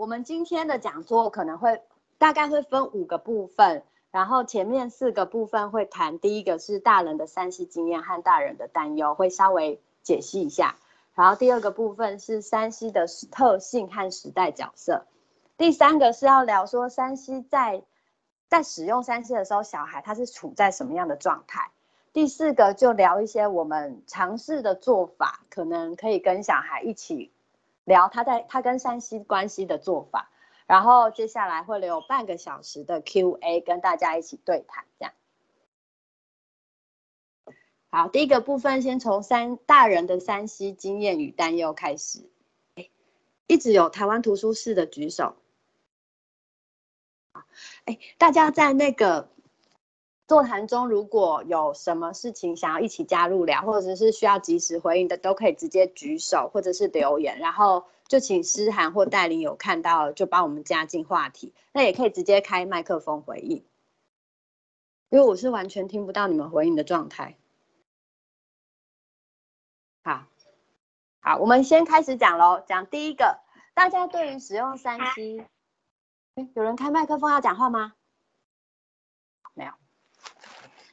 我们今天的讲座可能会大概会分五个部分，然后前面四个部分会谈，第一个是大人的三 C 经验和大人的担忧，会稍微解析一下。然后第二个部分是三 C 的特性和时代角色，第三个是要聊说三 C 在在使用三 C 的时候，小孩他是处在什么样的状态。第四个就聊一些我们尝试的做法，可能可以跟小孩一起聊他在他跟山西关系的做法，然后接下来会留半个小时的 Q&A 跟大家一起对谈，这样。好，第一个部分先从三大人的山西经验与担忧开始。哎一直有台湾图书室的举手。哎，大家在那个。座谈中如果有什么事情想要一起加入聊，或者是需要及时回应的，都可以直接举手或者是留言，然后就请诗涵或戴琳有看到就帮我们加进话题。那也可以直接开麦克风回应，因为我是完全听不到你们回应的状态。好，好，我们先开始讲喽。讲第一个，大家对于使用三 C，有人开麦克风要讲话吗？没有。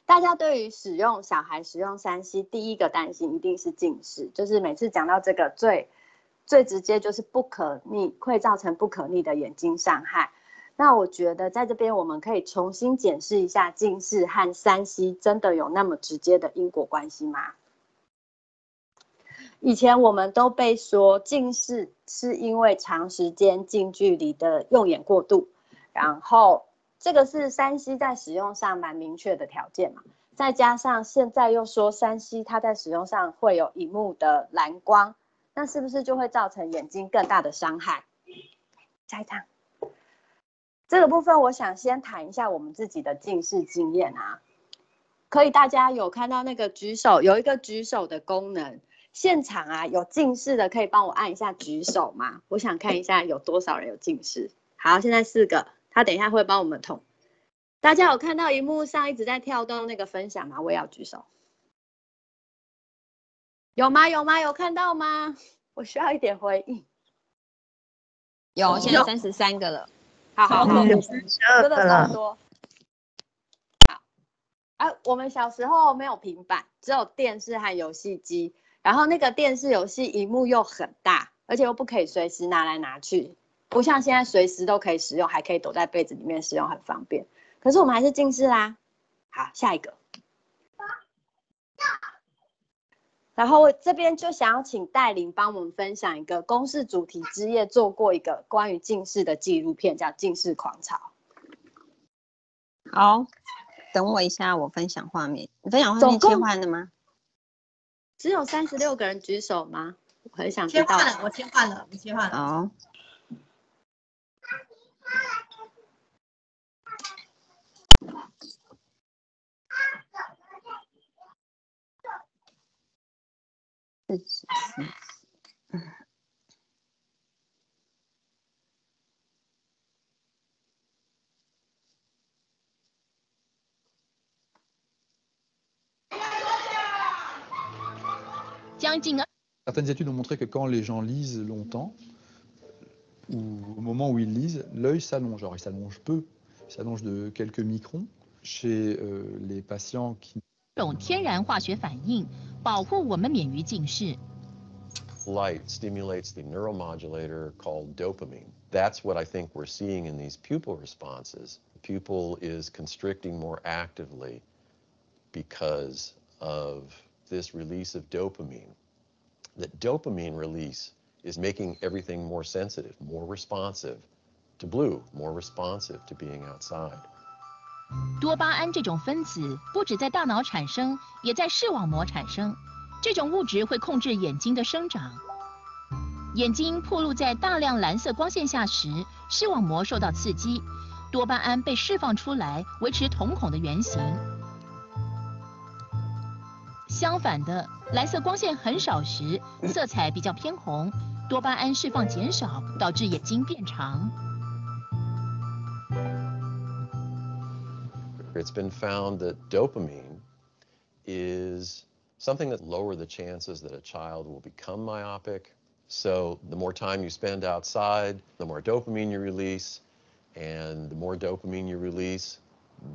大家对于使用小孩使用三 C，第一个担心一定是近视，就是每次讲到这个最最直接就是不可逆，会造成不可逆的眼睛伤害。那我觉得在这边我们可以重新检视一下近视和三 C 真的有那么直接的因果关系吗？以前我们都被说近视是因为长时间近距离的用眼过度，然后。这个是三 C 在使用上蛮明确的条件嘛，再加上现在又说三 C 它在使用上会有荧幕的蓝光，那是不是就会造成眼睛更大的伤害？下一张，这个部分我想先谈一下我们自己的近视经验啊，可以大家有看到那个举手，有一个举手的功能，现场啊有近视的可以帮我按一下举手吗？我想看一下有多少人有近视。好，现在四个。他等一下会帮我们通。大家有看到荧幕上一直在跳动那个分享吗？我也要举手。有吗？有吗？有看到吗？我需要一点回应。有，现在三十三个了。好好好，三十二个了。多。好。啊，我们小时候没有平板，只有电视和游戏机。然后那个电视游戏荧幕又很大，而且又不可以随时拿来拿去。不像现在随时都可以使用，还可以躲在被子里面使用，很方便。可是我们还是近视啦。好，下一个。然后这边就想要请戴琳帮我们分享一个公式主题之夜做过一个关于近视的纪录片，叫《近视狂潮》。好，等我一下，我分享画面。你分享画面切换了吗？只有三十六个人举手吗？我很想知道。切换了，我切换了，我切换了。好。Certaines études ont montré que quand les gens lisent longtemps, ou au moment où ils lisent, l'œil s'allonge. Alors il s'allonge peu, il s'allonge de quelques microns. Chez euh, les patients qui Light stimulates the neuromodulator called dopamine. That's what I think we're seeing in these pupil responses. The pupil is constricting more actively because of this release of dopamine. That dopamine release is making everything more sensitive, more responsive to blue, more responsive to being outside. 多巴胺这种分子不止在大脑产生，也在视网膜产生。这种物质会控制眼睛的生长。眼睛暴露在大量蓝色光线下时，视网膜受到刺激，多巴胺被释放出来，维持瞳孔的圆形。相反的，蓝色光线很少时，色彩比较偏红，多巴胺释放减少，导致眼睛变长。It's been found that dopamine is something that lower the chances that a child will become myopic So the more time you spend outside, the more dopamine you release, and the more dopamine you release,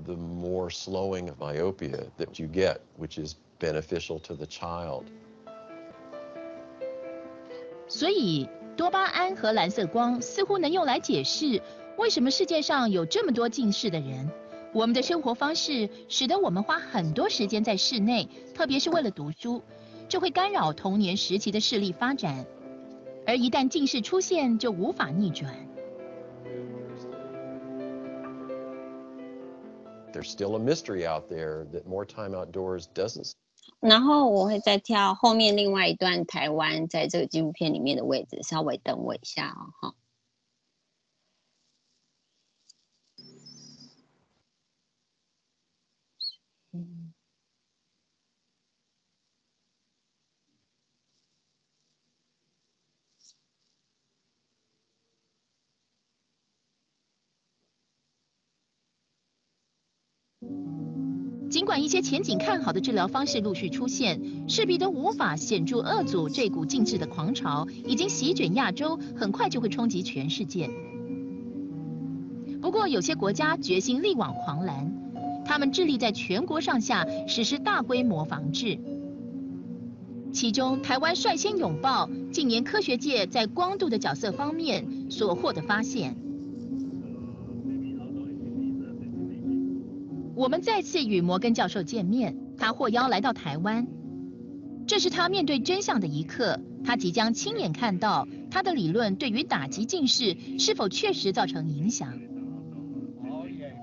the more slowing of myopia that you get, which is beneficial to the child. 所以，多巴胺和蓝色光似乎能用来解释为什么世界上有这么多近视的人。 我们的生活方式使得我们花很多时间在室内，特别是为了读书，这会干扰童年时期的视力发展。而一旦近视出现，就无法逆转。There's still a mystery out there that more time outdoors doesn't 然后我会再跳后面另外一段台湾在这个纪录片里面的位置，稍微等我一下哦，哈。一些前景看好的治疗方式陆续出现，势必都无法显著遏阻这股静止的狂潮，已经席卷亚洲，很快就会冲击全世界。不过，有些国家决心力挽狂澜，他们致力在全国上下实施大规模防治。其中，台湾率先拥抱近年科学界在光度的角色方面所获得发现。我们再次与摩根教授见面，他获邀来到台湾。这是他面对真相的一刻，他即将亲眼看到他的理论对于打击近视是否确实造成影响。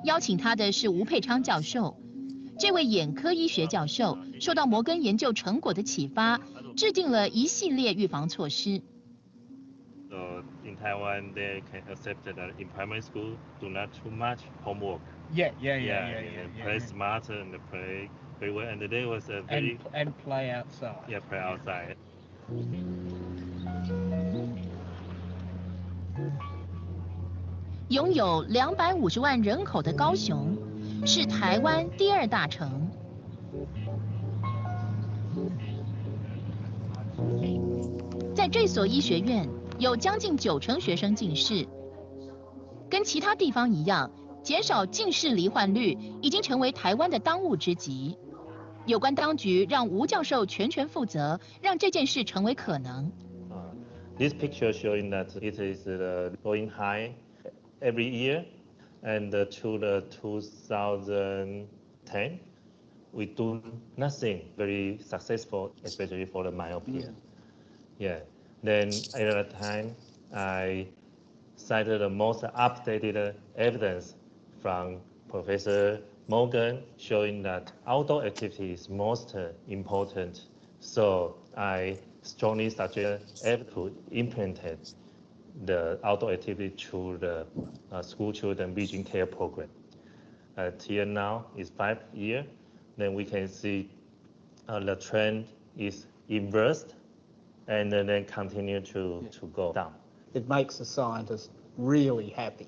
邀请他的是吴佩昌教授，这位眼科医学教授受到摩根研究成果的启发，制定了一系列预防措施。So in Taiwan, they can accept that in primary school, do not too much homework. Yeah, yeah, yeah, yeah, yeah, and yeah, yeah, play yeah. smarter and play very well. And today was a very And and play outside. yeah play outside. 拥有两百五十万人口的高雄，是台湾第二大城。在这所医学院， 有将近九成学生近视。跟其他地方一样，减少近视罹患率已经成为台湾的当务之急。有关当局让吴教授全权负责，让这件事成为可能。Uh, this picture showing that it is uh, going high every year, and uh, to the 2010, we do nothing very successful, especially for the myopia. Yeah. Then at that time, I cited the most updated evidence from Professor Morgan showing that outdoor activity is most important. So I strongly suggest to implement the outdoor activity to the uh, school children vision care program. Uh, here now is five year, then we can see uh, the trend is inversed and then then continue to, to go down. It makes a scientist really happy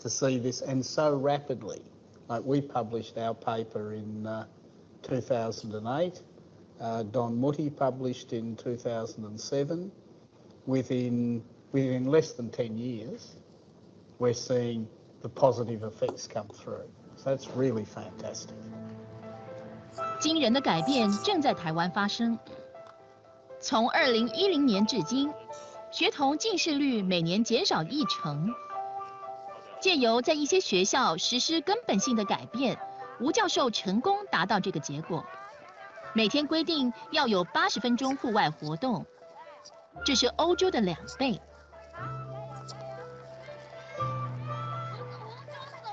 to see this and so rapidly. Like we published our paper in uh, 2008. Uh, Don Mutti published in 2007. Within within less than 10 years, we're seeing the positive effects come through. So that's really fantastic. 惊人的改变正在台湾发生。 从二零一零年至今，学童近视率每年减少一成。借由在一些学校实施根本性的改变，吴教授成功达到这个结果。每天规定要有八十分钟户外活动，这是欧洲的两倍。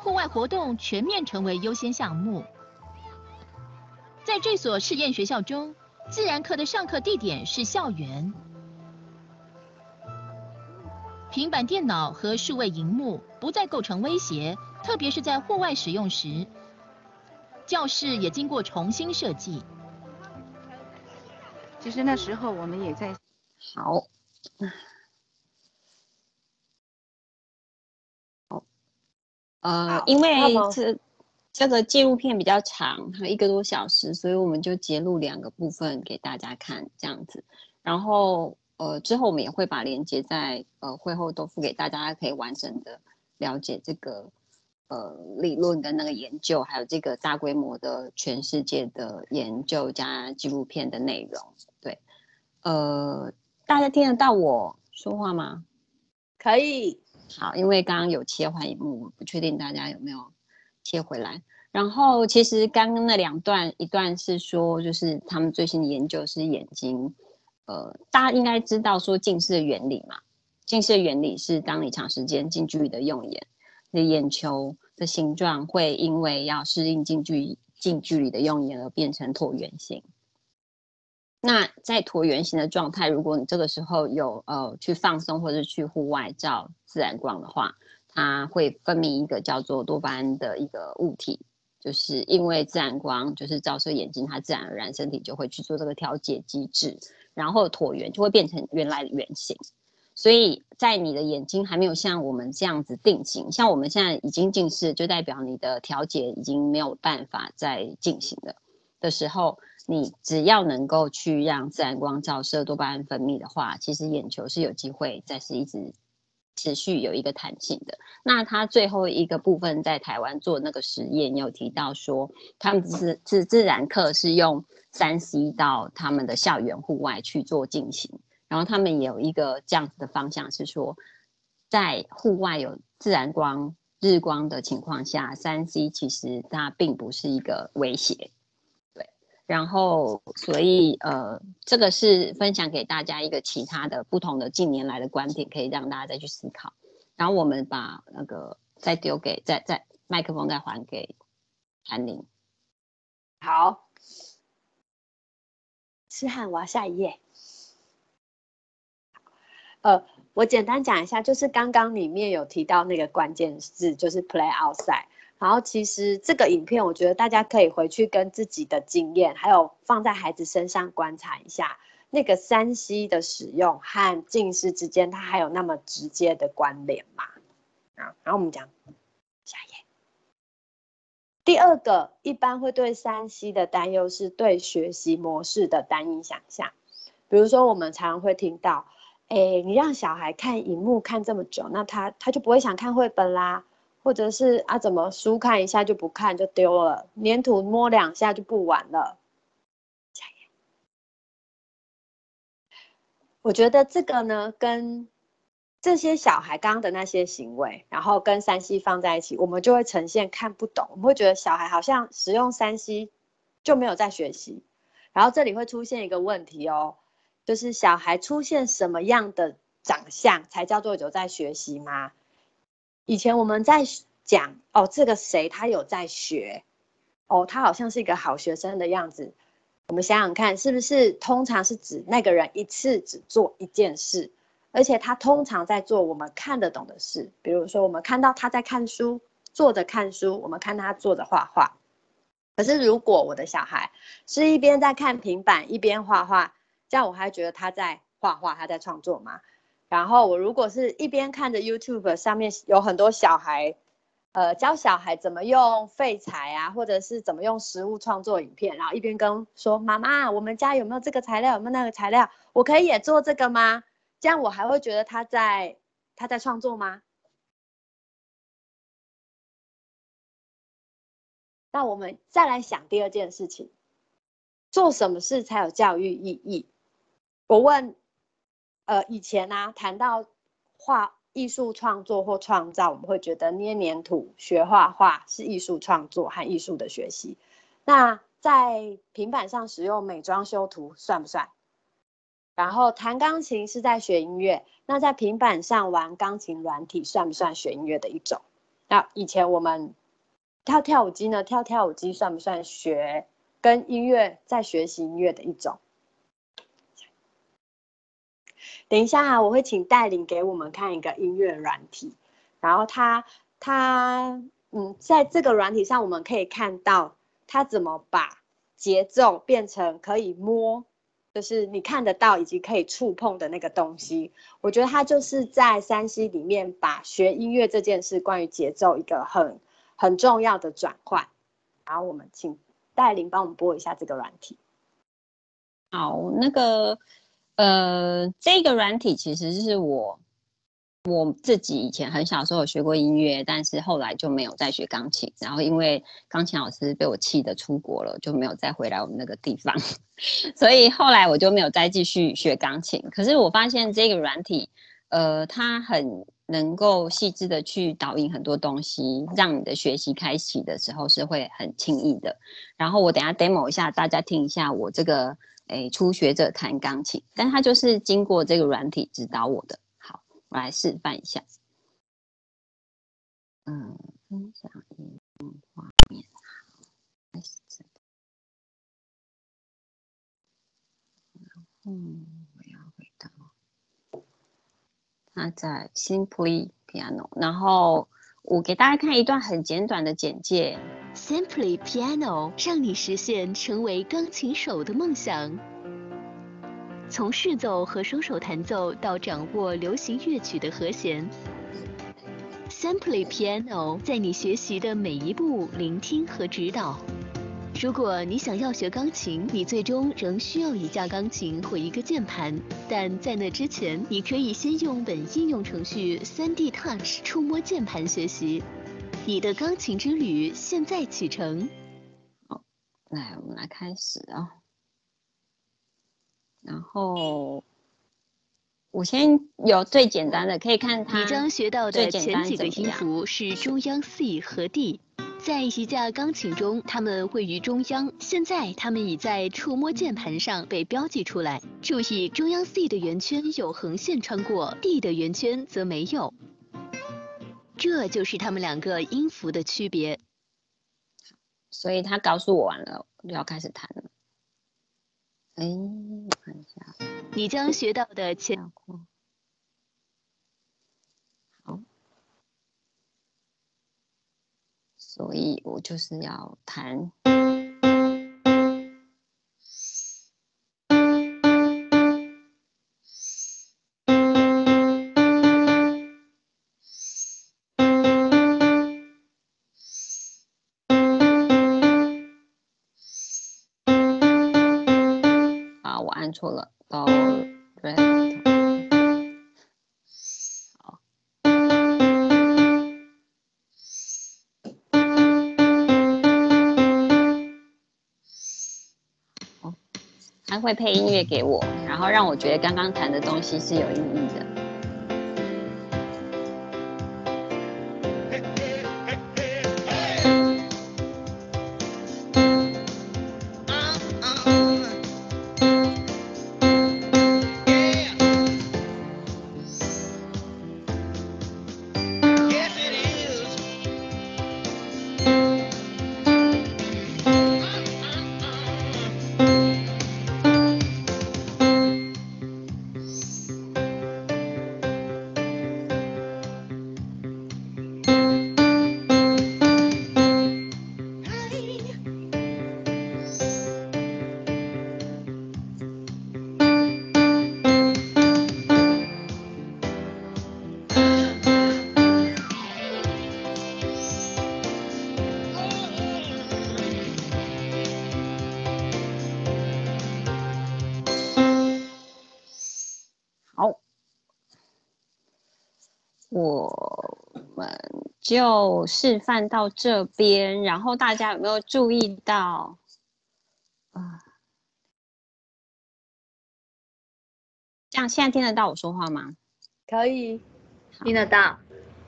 户外活动全面成为优先项目。在这所试验学校中，自然课的上课地点是校园。平板电脑和数位荧幕不再构成威胁，特别是在户外使用时。教室也经过重新设计。其实那时候我们也在好，好，呃，因为这这个纪录片比较长，它一个多小时，所以我们就截录两个部分给大家看，这样子。然后呃，之后我们也会把链接在呃会后都付给大家，可以完整的了解这个呃理论跟那个研究，还有这个大规模的全世界的研究加纪录片的内容。对，呃，大家听得到我说话吗？可以。好，因为刚刚有切换一幕，不确定大家有没有切回来。然后其实刚刚那两段，一段是说就是他们最新的研究是眼睛。呃，大家应该知道说近视的原理嘛？近视的原理是当你长时间近距离的用眼，你眼球的形状会因为要适应近距近距离的用眼而变成椭圆形。那在椭圆形的状态，如果你这个时候有呃去放松或者去户外照自然光的话，它会分泌一个叫做多巴胺的一个物体，就是因为自然光就是照射眼睛，它自然而然身体就会去做这个调节机制。然后椭圆就会变成原来的圆形，所以在你的眼睛还没有像我们这样子定型，像我们现在已经近视，就代表你的调节已经没有办法再进行了的时候，你只要能够去让自然光照射多巴胺分泌的话，其实眼球是有机会再是一直持续有一个弹性的。那他最后一个部分在台湾做那个实验，有提到说他们自自自然课是用。三 C 到他们的校园户外去做进行，然后他们也有一个这样子的方向，是说在户外有自然光、日光的情况下，三 C 其实它并不是一个威胁。然后所以呃，这个是分享给大家一个其他的不同的近年来的观点，可以让大家再去思考。然后我们把那个再丢给再再麦克风再还给韩玲。好。诗翰，我要下一页。呃，我简单讲一下，就是刚刚里面有提到那个关键字，就是 play outside。然后其实这个影片，我觉得大家可以回去跟自己的经验，还有放在孩子身上观察一下，那个三 C 的使用和近视之间，它还有那么直接的关联吗？啊，然后我们讲下一页。第二个一般会对三 C 的担忧是对学习模式的单一想象，比如说我们常常会听到，哎，你让小孩看荧幕看这么久，那他他就不会想看绘本啦，或者是啊怎么书看一下就不看就丢了，粘土摸两下就不玩了。我觉得这个呢跟。这些小孩刚刚的那些行为，然后跟三 C 放在一起，我们就会呈现看不懂。我们会觉得小孩好像使用三 C 就没有在学习。然后这里会出现一个问题哦，就是小孩出现什么样的长相才叫做有在学习吗？以前我们在讲哦，这个谁他有在学，哦，他好像是一个好学生的样子。我们想想看，是不是通常是指那个人一次只做一件事？而且他通常在做我们看得懂的事，比如说我们看到他在看书，坐着看书，我们看他坐着画画。可是如果我的小孩是一边在看平板一边画画，这样我还觉得他在画画，他在创作吗？然后我如果是一边看着 YouTube 上面有很多小孩，呃，教小孩怎么用废材啊，或者是怎么用食物创作影片，然后一边跟说妈妈，我们家有没有这个材料，有没有那个材料，我可以也做这个吗？这样我还会觉得他在他在创作吗？那我们再来想第二件事情，做什么事才有教育意义？我问，呃，以前呢谈到画艺术创作或创造，我们会觉得捏黏土、学画画是艺术创作和艺术的学习。那在平板上使用美妆修图算不算？然后弹钢琴是在学音乐，那在平板上玩钢琴软体算不算学音乐的一种？那以前我们跳跳舞机呢？跳跳舞机算不算学跟音乐在学习音乐的一种？等一下，我会请带领给我们看一个音乐软体，然后它它嗯，在这个软体上我们可以看到它怎么把节奏变成可以摸。就是你看得到以及可以触碰的那个东西，我觉得它就是在三 C 里面把学音乐这件事关于节奏一个很很重要的转换。然后我们请戴琳帮我们播一下这个软体。好，那个呃，这个软体其实是我我自己以前很小时候有学过音乐，但是后来就没有再学钢琴。然后因为钢琴老师被我气的出国了，就没有再回来我们那个地方，所以后来我就没有再继续学钢琴。可是我发现这个软体，呃，它很能够细致的去导引很多东西，让你的学习开启的时候是会很轻易的。然后我等下 demo 一下，大家听一下我这个。诶，初学者弹钢琴，但他就是经过这个软体指导我的。好，我来示范一下。嗯，分享荧幕画面，好，开始。然后我要回到他在 Simply Piano，然后我给大家看一段很简短的简介。Simply Piano 让你实现成为钢琴手的梦想。从试奏和双手弹奏到掌握流行乐曲的和弦，Simply Piano 在你学习的每一步聆听和指导。如果你想要学钢琴，你最终仍需要一架钢琴或一个键盘。但在那之前，你可以先用本应用程序 3D Touch 触摸键盘学习。你的钢琴之旅现在启程。好，来，我们来开始啊。然后，我先有最简单的，可以看它。你将学到的前几个音符是中央 C 和 D，在一架钢琴中，它们位于中央。现在，它们已在触摸键盘上被标记出来。注意，中央 C 的圆圈有横线穿过，D 的圆圈则没有。这就是它们两个音符的区别。所以他告诉我完了，就要开始弹了。哎，看一下，你将学到的前所以我就是要弹。错了，到 red，会配音乐给我，然后让我觉得刚刚弹的东西是有意义的。就示范到这边，然后大家有没有注意到啊？这样现在听得到我说话吗？可以，听得到。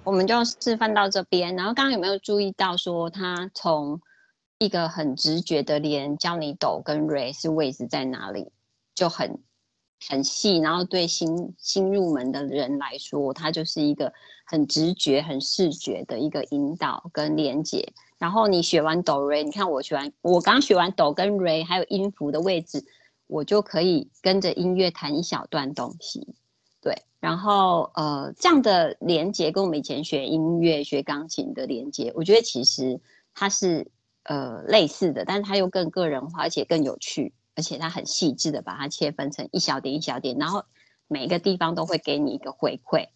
我们就示范到这边，然后刚刚有没有注意到说，他从一个很直觉的连教你抖跟是位置在哪里，就很。很细，然后对新新入门的人来说，它就是一个很直觉、很视觉的一个引导跟连接。然后你学完哆瑞，你看我学完，我刚学完哆跟瑞，还有音符的位置，我就可以跟着音乐弹一小段东西。对，然后呃，这样的连接跟我们以前学音乐、学钢琴的连接，我觉得其实它是呃类似的，但是它又更个人化，而且更有趣。而且它很细致的把它切分成一小点一小点，然后每一个地方都会给你一个回馈，